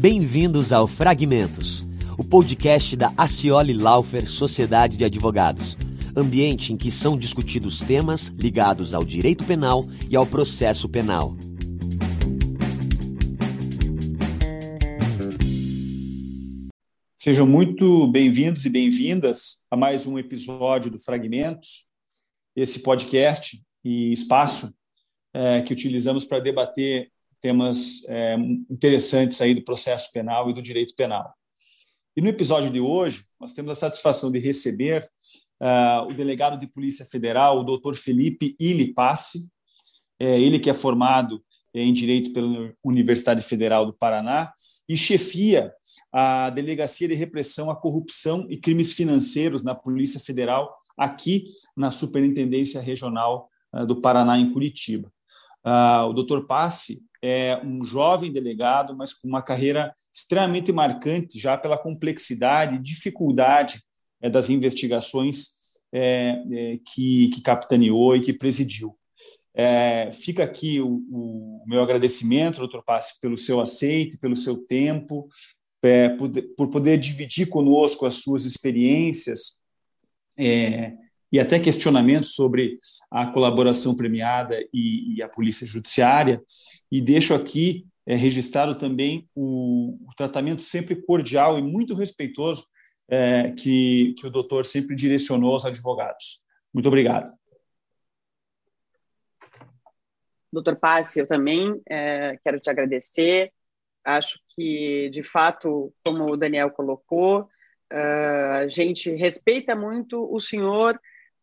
Bem-vindos ao Fragmentos, o podcast da Acioli Laufer Sociedade de Advogados, ambiente em que são discutidos temas ligados ao direito penal e ao processo penal. Sejam muito bem-vindos e bem-vindas a mais um episódio do Fragmentos, esse podcast e espaço é, que utilizamos para debater temas é, interessantes aí do processo penal e do direito penal. E no episódio de hoje, nós temos a satisfação de receber uh, o delegado de Polícia Federal, o doutor Felipe Ili Passe, é, ele que é formado em Direito pela Universidade Federal do Paraná e chefia a Delegacia de Repressão à Corrupção e Crimes Financeiros na Polícia Federal, aqui na Superintendência Regional uh, do Paraná, em Curitiba. Uh, o doutor Passe é um jovem delegado, mas com uma carreira extremamente marcante, já pela complexidade e dificuldade é, das investigações é, é, que, que capitaneou e que presidiu. É, fica aqui o, o, meu agradecimento, doutor Passe, pelo seu aceite, pelo seu tempo, é, por, por, poder dividir conosco as suas experiências é, e até questionamentos sobre a colaboração premiada e, e a polícia judiciária. E deixo aqui é, registrado também o, o, tratamento sempre cordial e muito respeitoso é, que, que o doutor sempre direcionou aos advogados. Muito obrigado. Doutor Passe, eu também é, quero te agradecer. Acho que, de fato, como o Daniel colocou, uh, a gente respeita muito o senhor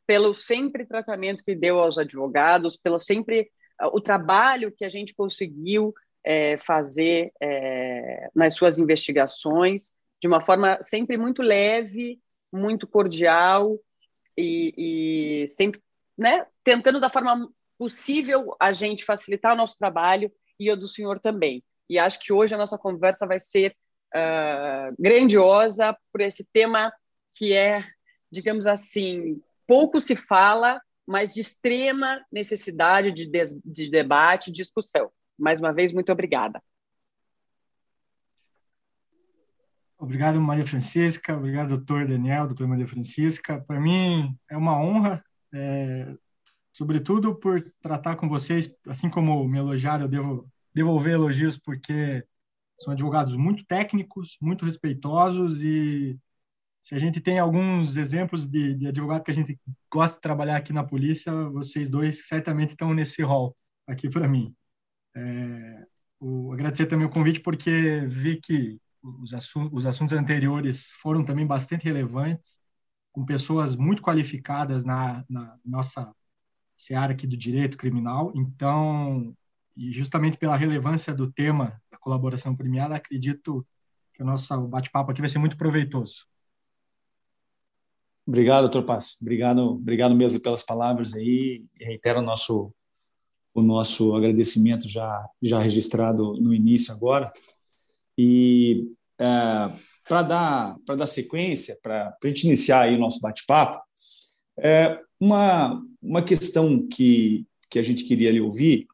pelo sempre tratamento que deu aos advogados, pelo sempre uh, o trabalho que a gente conseguiu é, fazer é, nas suas investigações, de uma forma sempre muito leve, muito cordial e, e sempre né, tentando da forma possível a gente facilitar o nosso trabalho e o do senhor também. E acho que hoje a nossa conversa vai ser uh, grandiosa por esse tema que é, digamos assim, pouco se fala, mas de extrema necessidade de, de, de debate e discussão. Mais uma vez, muito obrigada. Obrigado, Maria Francisca. Obrigado, doutor Daniel, doutor Maria Francisca. Para mim é uma honra, é, sobretudo por tratar com vocês, assim como me elogiaram, eu devo devolver elogios porque são advogados muito técnicos, muito respeitosos e se a gente tem alguns exemplos de, de advogado que a gente gosta de trabalhar aqui na polícia, vocês dois certamente estão nesse rol aqui para mim. É, o, agradecer também o convite porque vi que os, os assuntos anteriores foram também bastante relevantes, com pessoas muito qualificadas na, na nossa seara aqui do direito criminal. Então, e justamente pela relevância do tema da colaboração premiada, acredito que o nosso bate-papo aqui vai ser muito proveitoso. Obrigado, doutor Paz. Obrigado, obrigado mesmo pelas palavras aí. Reitero o nosso, o nosso agradecimento já, já registrado no início agora. E é, para dar, dar sequência, para a gente iniciar aí o nosso bate-papo, é, uma, uma questão que, que a gente queria lhe ouvir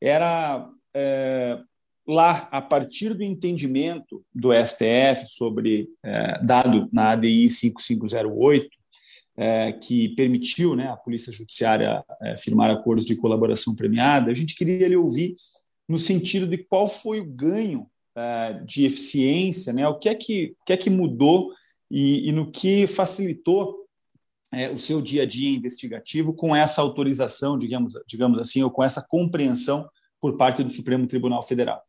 era é, lá, a partir do entendimento do STF sobre, é, dado na ADI 5508, é, que permitiu né, a Polícia Judiciária é, firmar acordos de colaboração premiada, a gente queria lhe ouvir no sentido de qual foi o ganho de eficiência, né, o que é que, que, é que mudou e, e no que facilitou o seu dia a dia investigativo com essa autorização, digamos, digamos assim, ou com essa compreensão por parte do Supremo Tribunal Federal?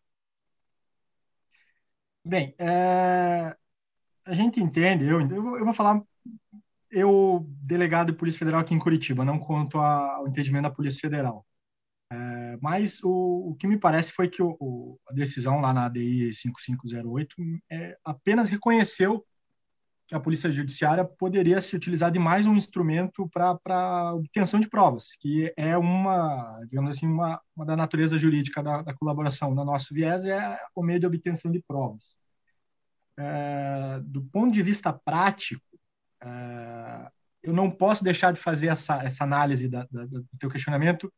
Bem, é, a gente entende, eu, eu vou falar, eu, delegado de Polícia Federal aqui em Curitiba, não quanto ao entendimento da Polícia Federal. É, mas o, o, que me parece foi que o, o, a decisão lá na ADI 5508 é, apenas reconheceu que a polícia judiciária poderia se utilizar de mais um instrumento para obtenção de provas, que é uma, digamos assim, uma, uma da natureza jurídica da, da, colaboração. No nosso viés é o meio de obtenção de provas. É, do ponto de vista prático, é, eu não posso deixar de fazer essa, essa análise da, da, do teu questionamento,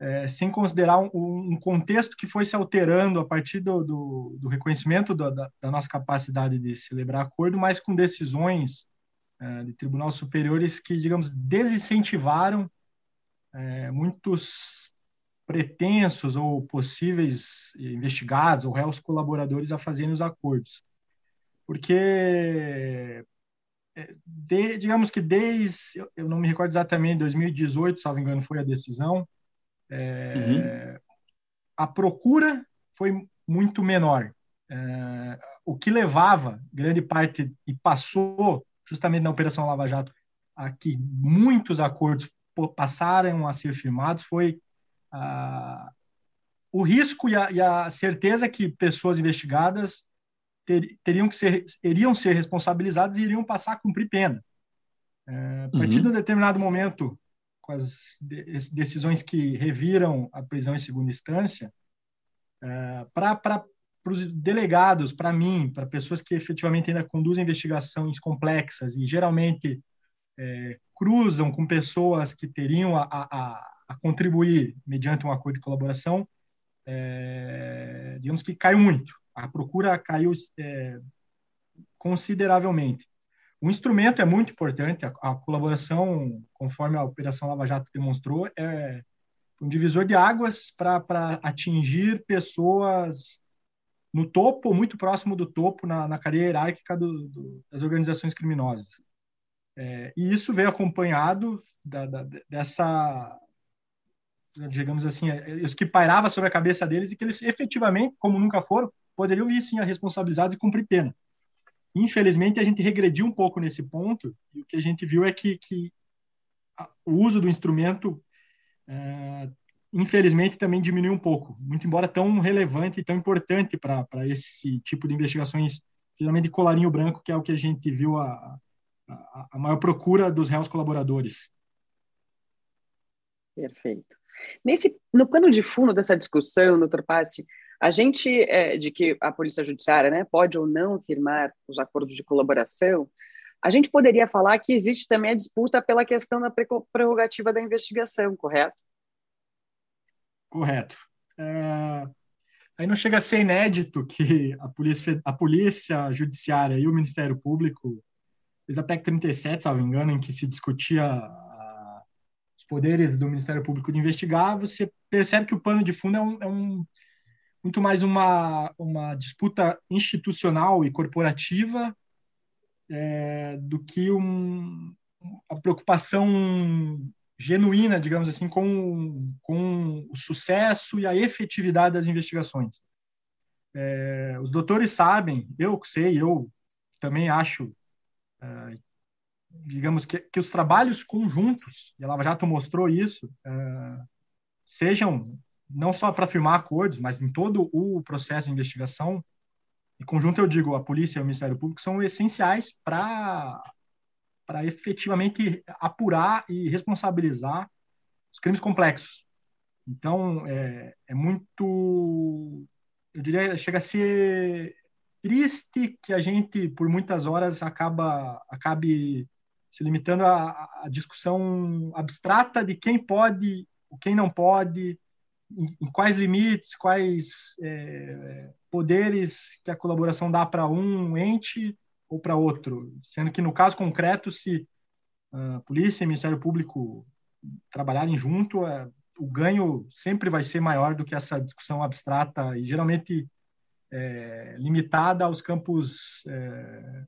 é, sem considerar um, um, contexto que foi se alterando a partir do, do, do reconhecimento da, da, nossa capacidade de celebrar acordo, mas com decisões é, de tribunais superiores que, digamos, desincentivaram é, muitos pretensos ou possíveis investigados ou réus colaboradores a fazerem os acordos. Porque, é, de, digamos que desde, eu não me recordo exatamente, 2018, salvo engano, foi a decisão, é, uhum. A procura foi muito menor. É, o que levava grande parte e passou justamente na Operação Lava Jato a que muitos acordos passaram a ser firmados foi ah, o risco e a, e a, certeza que pessoas investigadas ter, teriam que ser iriam ser responsabilizadas e iriam passar a cumprir pena. É, a partir uhum. de um determinado momento com as decisões que reviram a prisão em segunda instância, é, para os delegados, para mim, para pessoas que efetivamente ainda conduzem investigações complexas e geralmente é, cruzam com pessoas que teriam a, a, a, contribuir mediante um acordo de colaboração, é, digamos que caiu muito. A procura caiu é, consideravelmente. O instrumento é muito importante, a, a, colaboração, conforme a Operação Lava Jato demonstrou, é um divisor de águas para atingir pessoas no topo, muito próximo do topo, na, na cadeia hierárquica do, do, das organizações criminosas. É, e isso veio acompanhado da, da, dessa, digamos assim, é, isso que pairava sobre a cabeça deles e que eles efetivamente, como nunca foram, poderiam vir sim a responsabilizados e cumprir pena. Infelizmente, a gente regrediu um pouco nesse ponto, e o que a gente viu é que, que o uso do instrumento, é, infelizmente, também diminuiu um pouco, muito embora tão relevante e tão importante para esse tipo de investigações, geralmente de colarinho branco, que é o que a gente viu a, a, a maior procura dos réus colaboradores. Perfeito. Nesse, no pano de fundo dessa discussão, doutor Passe, a gente, é, de que a Polícia Judiciária né, pode ou não firmar os acordos de colaboração, a gente poderia falar que existe também a disputa pela questão da prerrogativa da investigação, correto? Correto. É, aí não chega a ser inédito que a Polícia, a polícia Judiciária e o Ministério Público, desde a PEC 37, salvo engano, em que se discutia poderes do Ministério Público de investigar, você percebe que o pano de fundo é um, é um muito mais uma, uma disputa institucional e corporativa é, do que um, a preocupação genuína, digamos assim, com, com o sucesso e a efetividade das investigações. É, os doutores sabem, eu sei, eu também acho, é, digamos que, que os trabalhos conjuntos, e a Lava Jato mostrou isso, é, sejam não só para firmar acordos, mas em todo o processo de investigação, em conjunto eu digo, a polícia e o Ministério Público são essenciais para para efetivamente apurar e responsabilizar os crimes complexos. Então, é, é muito, eu diria, chega a ser triste que a gente, por muitas horas, acaba acabe se limitando à, à discussão abstrata de quem pode, quem não pode, em, em quais limites, quais é, poderes que a colaboração dá para um ente ou para outro, sendo que no caso concreto, se a ah, polícia e o Ministério Público trabalharem junto, é, o ganho sempre vai ser maior do que essa discussão abstrata e geralmente é, limitada aos campos, é,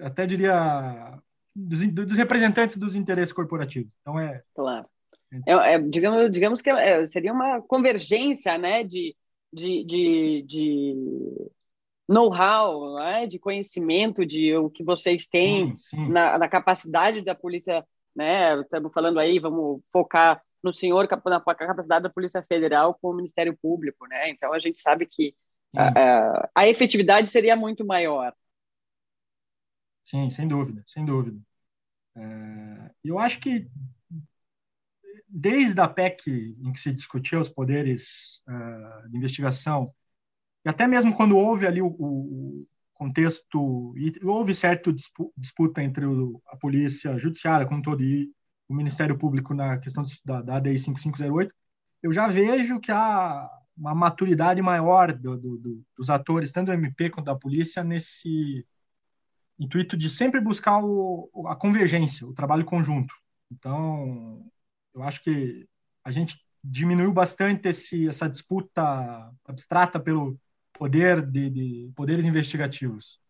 até diria, dos, dos, representantes dos interesses corporativos. Então é claro. É, é, digamos, digamos que é, seria uma convergência né, de, de, de, de know-how, né, de conhecimento de o que vocês têm sim, sim. Na, na, capacidade da polícia. Né, estamos falando aí, vamos focar no senhor, na capacidade da Polícia Federal com o Ministério Público. Né? Então, a gente sabe que a, a, a efetividade seria muito maior. Sim, sem dúvida, sem dúvida. É, eu acho que desde a PEC em que se discutia os poderes uh, de investigação, e até mesmo quando houve ali o, o contexto, houve certa disputa entre o, a polícia judiciária como todo e o Ministério Público na questão da, da ADI 5508, eu já vejo que há uma maturidade maior do, do, do, dos atores, tanto do MP quanto da polícia, nesse intuito de sempre buscar o, a convergência, o trabalho conjunto. Então, eu acho que a gente diminuiu bastante esse, essa disputa abstrata pelo poder de, de poderes investigativos.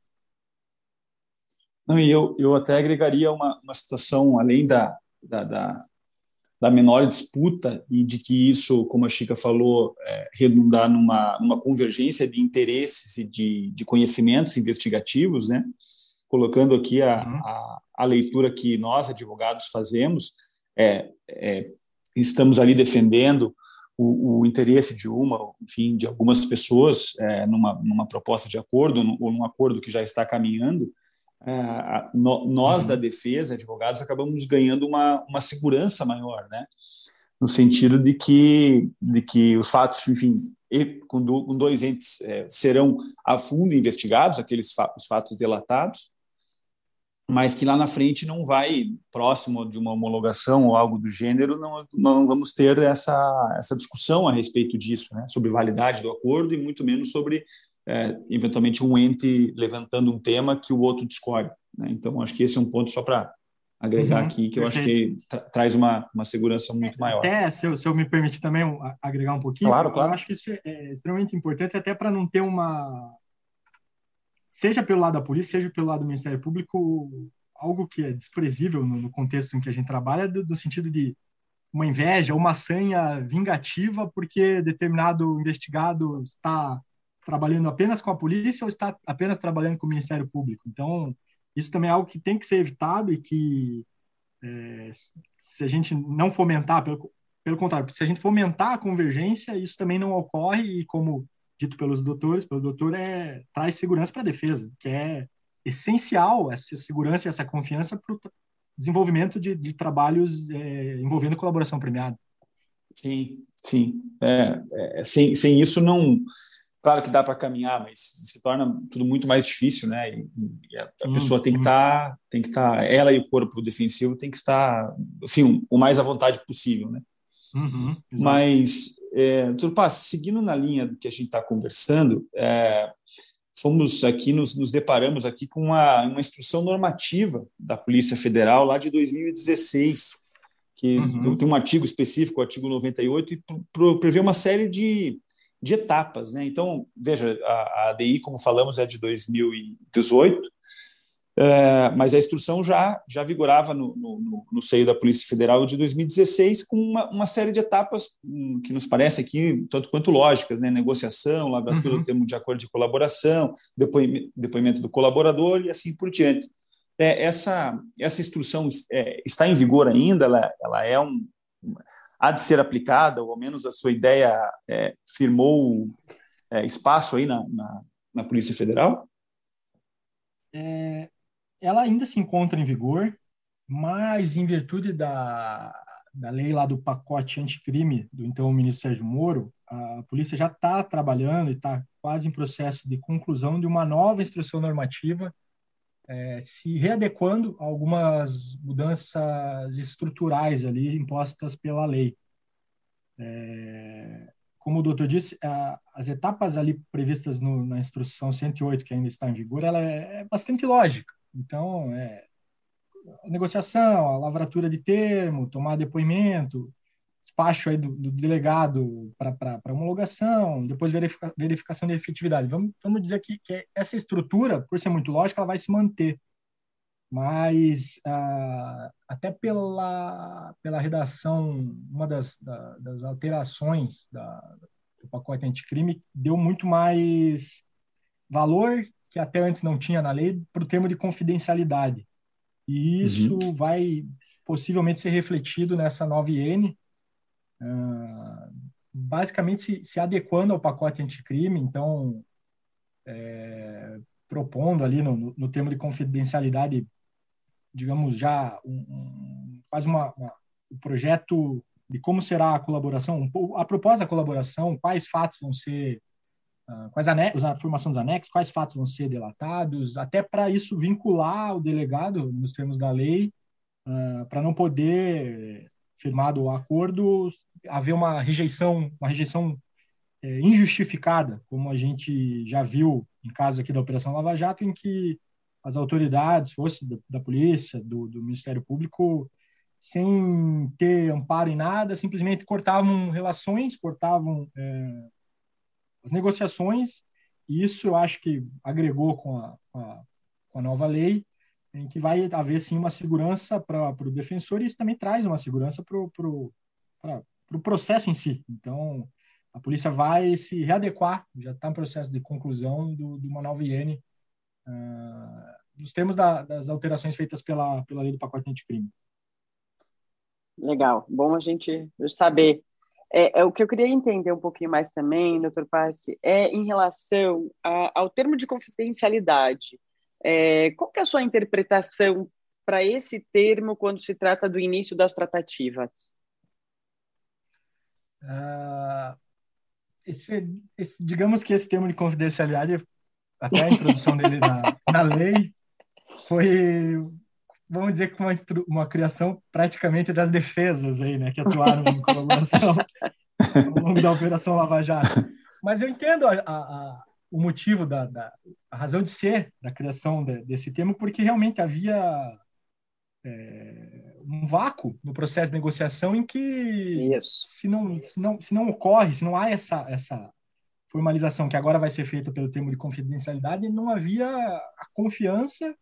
Não, e eu, eu até agregaria uma, uma situação, além da, da, da, da menor disputa e de que isso, como a Chica falou, é, redundar numa, numa convergência de interesses e de, de conhecimentos investigativos, né? Colocando aqui a, uhum. a, a, leitura que nós, advogados, fazemos, é, é estamos ali defendendo o, o, interesse de uma, enfim, de algumas pessoas é, numa, numa proposta de acordo ou num acordo que já está caminhando, é, no, nós uhum. da defesa, advogados, acabamos ganhando uma, uma segurança maior, né? No sentido de que, de que os fatos, enfim, com, do, com dois entes é, serão a fundo investigados, aqueles fa os fatos delatados, mas que lá na frente não vai próximo de uma homologação ou algo do gênero, não, não vamos ter essa, essa discussão a respeito disso, né? Sobre validade do acordo e muito menos sobre é, eventualmente um ente levantando um tema que o outro discorde. Né? Então, acho que esse é um ponto só para agregar uhum, aqui, que eu acho que tra traz uma, uma segurança muito maior. Até, se eu, se eu me permitir também agregar um pouquinho, claro, claro. eu acho que isso é, é extremamente importante, até para não ter uma. Seja pelo lado da polícia, seja pelo lado do Ministério Público, algo que é desprezível no, no contexto em que a gente trabalha, do, do sentido de uma inveja, uma sanha vingativa, porque determinado investigado está trabalhando apenas com a polícia ou está apenas trabalhando com o Ministério Público. Então, isso também é algo que tem que ser evitado e que, é, se a gente não fomentar, pelo, pelo contrário, se a gente fomentar a convergência, isso também não ocorre e, como dito pelos doutores, pelo doutor, é, traz segurança para a defesa, que é essencial essa segurança e essa confiança para o desenvolvimento de, de trabalhos é, envolvendo colaboração premiada. Sim, sim. É, é, sem, sem isso não Claro que dá para caminhar, mas se torna tudo muito mais difícil, né? E, e a, a pessoa tem que estar, tá, tem que estar, tá, ela e o corpo defensivo tem que estar, assim, o mais à vontade possível, né? Uhum, mas, é, Turpas, seguindo na linha do que a gente está conversando, é, fomos aqui, nos, nos, deparamos aqui com uma, uma instrução normativa da Polícia Federal lá de 2016, que uhum. tem um artigo específico, o artigo 98, e prevê uma série de de etapas. Né? Então, veja, a, a ADI, como falamos, é de 2018, é, mas a instrução já, já vigorava no, no, no, seio da Polícia Federal de 2016, com uma, uma série de etapas um, que nos parece aqui tanto quanto lógicas, né? negociação, lavratura uhum. do termo de acordo de colaboração, depoimento, depoimento do colaborador e assim por diante. É, essa, essa instrução é, está em vigor ainda, ela, ela é um, há de ser aplicada, ou ao menos a sua ideia é, firmou é, espaço aí na, na, na, Polícia Federal? É, ela ainda se encontra em vigor, mas em virtude da, da lei lá do pacote anticrime do então ministro Sérgio Moro, a polícia já está trabalhando e está quase em processo de conclusão de uma nova instrução normativa é, se readequando a algumas mudanças estruturais ali impostas pela lei. É, como o doutor disse, a, as etapas ali previstas no, na instrução 108, que ainda está em vigor, ela é, é bastante lógica. Então, é, a negociação, a lavratura de termo, tomar depoimento, despacho aí do, do delegado para homologação, depois verifica, verificação de efetividade. Vamos, vamos dizer que, que essa estrutura, por ser muito lógica, ela vai se manter. Mas, ah, até pela, pela redação, uma das, da, das alterações da, do pacote anticrime deu muito mais valor, que até antes não tinha na lei, para o termo de confidencialidade. E isso uhum. vai possivelmente ser refletido nessa nova IN, ah, basicamente se, se, adequando ao pacote anticrime, então é, propondo ali no, no, termo de confidencialidade, digamos já um, um, quase uma, uma, um projeto de como será a colaboração, a proposta da colaboração, quais fatos vão ser, uh, quais anexos, a formação dos anexos, quais fatos vão ser delatados, até para isso vincular o delegado nos termos da lei, uh, para não poder firmado o acordo, haver uma rejeição, uma rejeição é, injustificada, como a gente já viu em casos aqui da Operação Lava Jato, em que as autoridades, fosse da, da polícia, do, do, Ministério Público, sem ter amparo em nada, simplesmente cortavam relações, cortavam é, as negociações, e isso eu acho que agregou com a, com a, com a nova lei, em que vai haver sim uma segurança para o defensor e isso também traz uma segurança para o pro, pro processo em si. Então, a polícia vai se readequar, já está em processo de conclusão do, do Manual Viene, uh, nos termos da, das alterações feitas pela, pela lei do pacote anticrime. Legal, bom a gente saber. É, é, o que eu queria entender um pouquinho mais também, doutor Passe, é em relação a, ao termo de confidencialidade. É, qual é a sua interpretação para esse termo quando se trata do início das tratativas? Uh, esse, esse, digamos que esse termo de confidencialidade, até a introdução dele na, na lei, foi, vamos dizer, uma, uma criação praticamente das defesas aí, né, que atuaram em colaboração ao longo da Operação Lava Jato. Mas eu entendo a, a o motivo da, da a razão de ser da criação de, desse termo, porque realmente havia é, um vácuo no processo de negociação em que se não, se não se não ocorre, se não há essa essa formalização que agora vai ser feita pelo termo de confidencialidade, não havia a confiança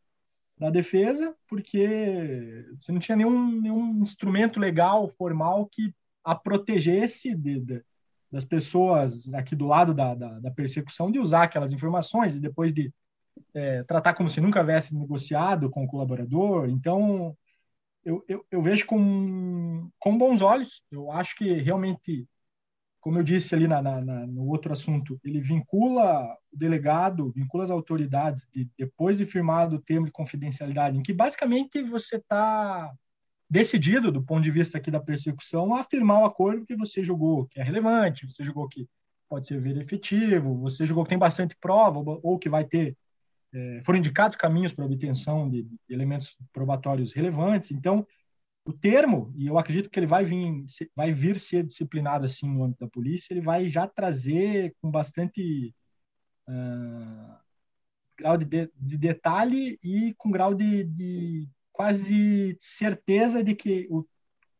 da defesa, porque você não tinha nenhum, nenhum instrumento legal formal que a protegesse de, de das pessoas aqui do lado da, da, da persecução de usar aquelas informações e depois de é, tratar como se nunca houvesse negociado com o colaborador. Então, eu, eu, eu, vejo com, com bons olhos. Eu acho que realmente, como eu disse ali na, na, na, no outro assunto, ele vincula o delegado, vincula as autoridades, de, depois de firmado o termo de confidencialidade, em que basicamente você está decidido, do ponto de vista aqui da persecução, a afirmar o acordo que você julgou que é relevante, você julgou que pode ser efetivo, você julgou que tem bastante prova ou que vai ter é, foram indicados caminhos para obtenção de, de elementos probatórios relevantes. Então, o termo, e eu acredito que ele vai vir, vai vir ser disciplinado assim no âmbito da polícia, ele vai já trazer com bastante uh, grau de, de, de, detalhe e com grau de, de quase certeza de que o,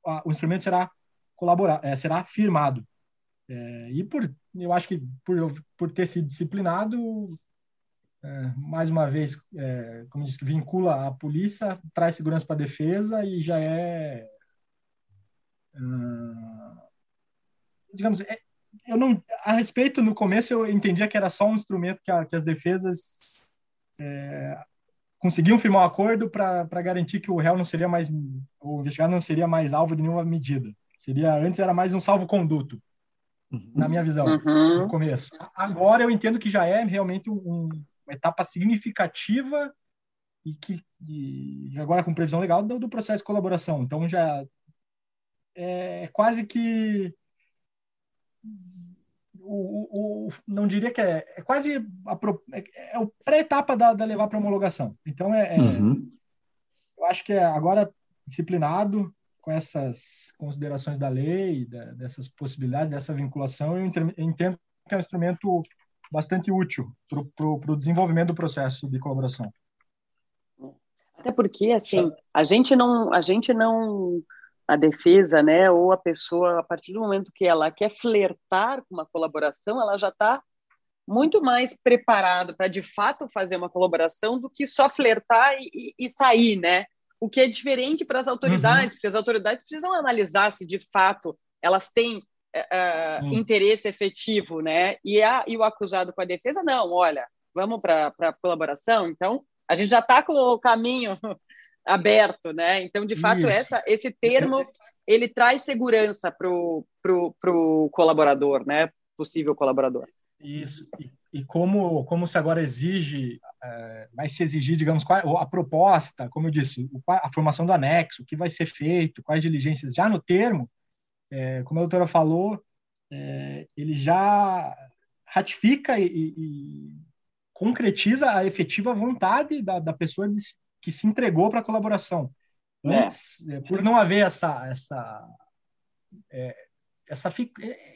a, o instrumento será colaborar, é, será firmado. É, e por, eu acho que por, por ter sido disciplinado, é, mais uma vez, é, como disse, vincula a polícia, traz segurança para a defesa e já é, uh, digamos, é, eu não, a respeito no começo eu entendia que era só um instrumento que, a, que as defesas é, conseguiam firmar um acordo para garantir que o réu não seria mais, o investigado não seria mais alvo de nenhuma medida. Seria antes era mais um salvo-conduto, na minha visão, uhum. no começo. Agora eu entendo que já é realmente um, uma etapa significativa e que e agora com previsão legal do, do, processo de colaboração. Então já é, é quase que o, o, não diria que é, é quase a, é, é o pré-etapa da, da, levar para homologação. Então é, é, uhum. eu acho que é agora disciplinado com essas considerações da lei, da, dessas possibilidades, dessa vinculação, eu entendo que é um instrumento bastante útil para o desenvolvimento do processo de colaboração. Até porque assim a gente não a gente não a defesa, né, ou a pessoa, a partir do momento que ela quer flertar com uma colaboração, ela já está muito mais preparado para de fato fazer uma colaboração do que só flertar e, e sair, né? O que é diferente para as autoridades, uhum. porque as autoridades precisam analisar se de fato elas têm uh, interesse efetivo, né? E, a, e o acusado com a defesa, não, olha, vamos para a colaboração, então a gente já está com o caminho aberto, né? Então, de fato, essa, esse termo ele traz segurança para o pro, pro colaborador, né? Possível colaborador. Isso. E, e como, como se agora exige, é, vai se exigir, digamos, qual, a proposta, como eu disse, a formação do anexo, o que vai ser feito, quais diligências, já no termo, é, como a doutora falou, é, ele já ratifica e, e, concretiza a efetiva vontade da, da pessoa de, que se entregou para a colaboração. É. Antes, é. por não haver essa, essa é, essa,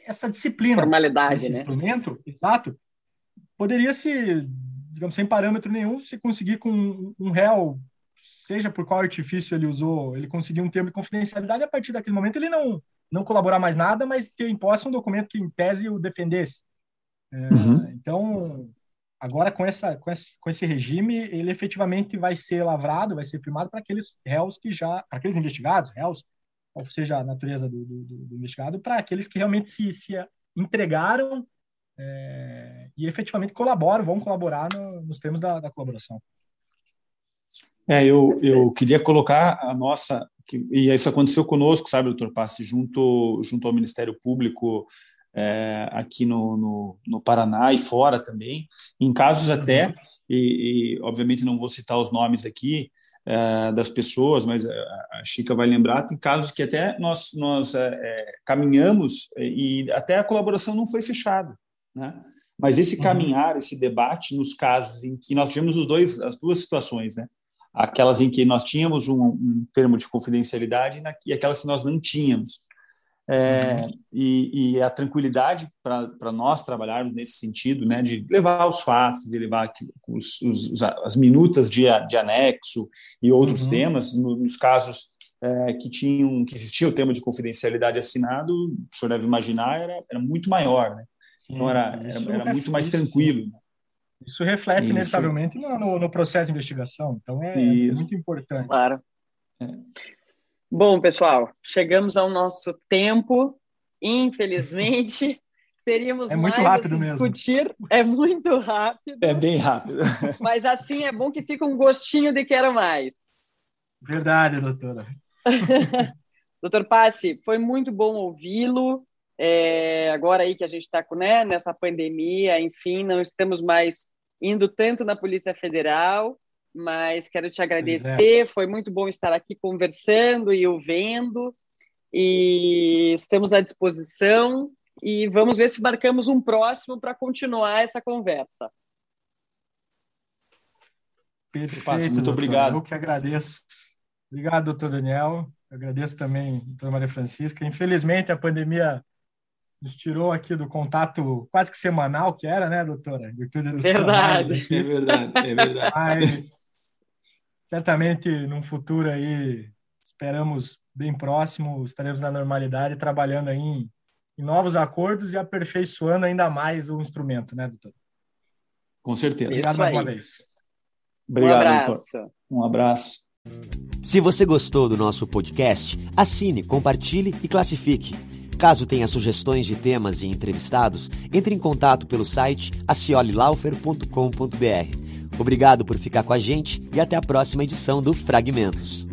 essa disciplina, Formalidade, esse né? instrumento, exato, poderia se, digamos, sem parâmetro nenhum, se conseguir com um réu, seja por qual artifício ele usou, ele conseguir um termo de confidencialidade, a partir daquele momento ele não, não colaborar mais nada, mas em posse um documento que, em tese, o defendesse. É, uhum. Então, agora com, essa, com, esse, com esse regime, ele efetivamente vai ser lavrado, vai ser primado para aqueles réus que já, para aqueles investigados, réus, qual seja a natureza do, do, do investigado, para aqueles que realmente se, se entregaram é, e efetivamente colaboram, vão colaborar no, nos termos da, da colaboração. É, eu, eu queria colocar a nossa, e isso aconteceu conosco, sabe, doutor Passe, junto, junto ao Ministério Público é, aqui no, no, no, Paraná e fora também, em casos até, e, e obviamente não vou citar os nomes aqui é, das pessoas, mas a Chica vai lembrar, tem casos que até nós, nós é, é caminhamos e até a colaboração não foi fechada, né? Mas esse uhum. caminhar, uhum. esse debate nos casos em que nós tivemos os dois, as duas situações, né? Aquelas em que nós tínhamos um, um termo de confidencialidade e aquelas que nós não tínhamos. É, uhum. e, e, a tranquilidade para nós trabalharmos nesse sentido, né, de levar os fatos, de levar os, os, as minutas de, de anexo e outros uhum. temas, nos casos é, que tinham que existia o tema de confidencialidade assinado, o senhor deve imaginar, era, era muito maior, né? Então era, era, era muito mais tranquilo. Né? Isso reflete Isso. inevitavelmente no, no, processo de investigação, então é, é muito importante. Claro. É. Bom, pessoal, chegamos ao nosso tempo. Infelizmente, teríamos é muito mais rápido a mesmo. discutir. É muito rápido. É bem rápido. Mas assim é bom que fica um gostinho de quero mais. Verdade, doutora. Doutor Passe, foi muito bom ouvi-lo. É, agora aí que a gente está né, nessa pandemia, enfim, não estamos mais indo tanto na Polícia Federal, mas quero te é. agradecer. É. Foi muito bom estar aqui conversando e ouvindo. E estamos à disposição e vamos ver se marcamos um próximo para continuar essa conversa. Perfeito, muito obrigado. Eu que agradeço. Obrigado, doutor Daniel. Eu agradeço também, doutora Maria Francisca. Infelizmente, a pandemia nos tirou aqui do contato quase que semanal que era, né, doutora? Verdade. É verdade, é verdade. Mas certamente num futuro aí esperamos bem próximo estaremos na normalidade trabalhando aí em, em novos acordos e aperfeiçoando ainda mais o instrumento, né, doutor? Com certeza. Obrigado mais uma vez. Obrigado, um abraço. doutor. Um abraço. Se você gostou do nosso podcast, assine, compartilhe e classifique. Caso tenha sugestões de temas e entrevistados, entre em contato pelo site aciolilaufer.com.br. Obrigado por ficar com a gente e até a próxima edição do Fragmentos.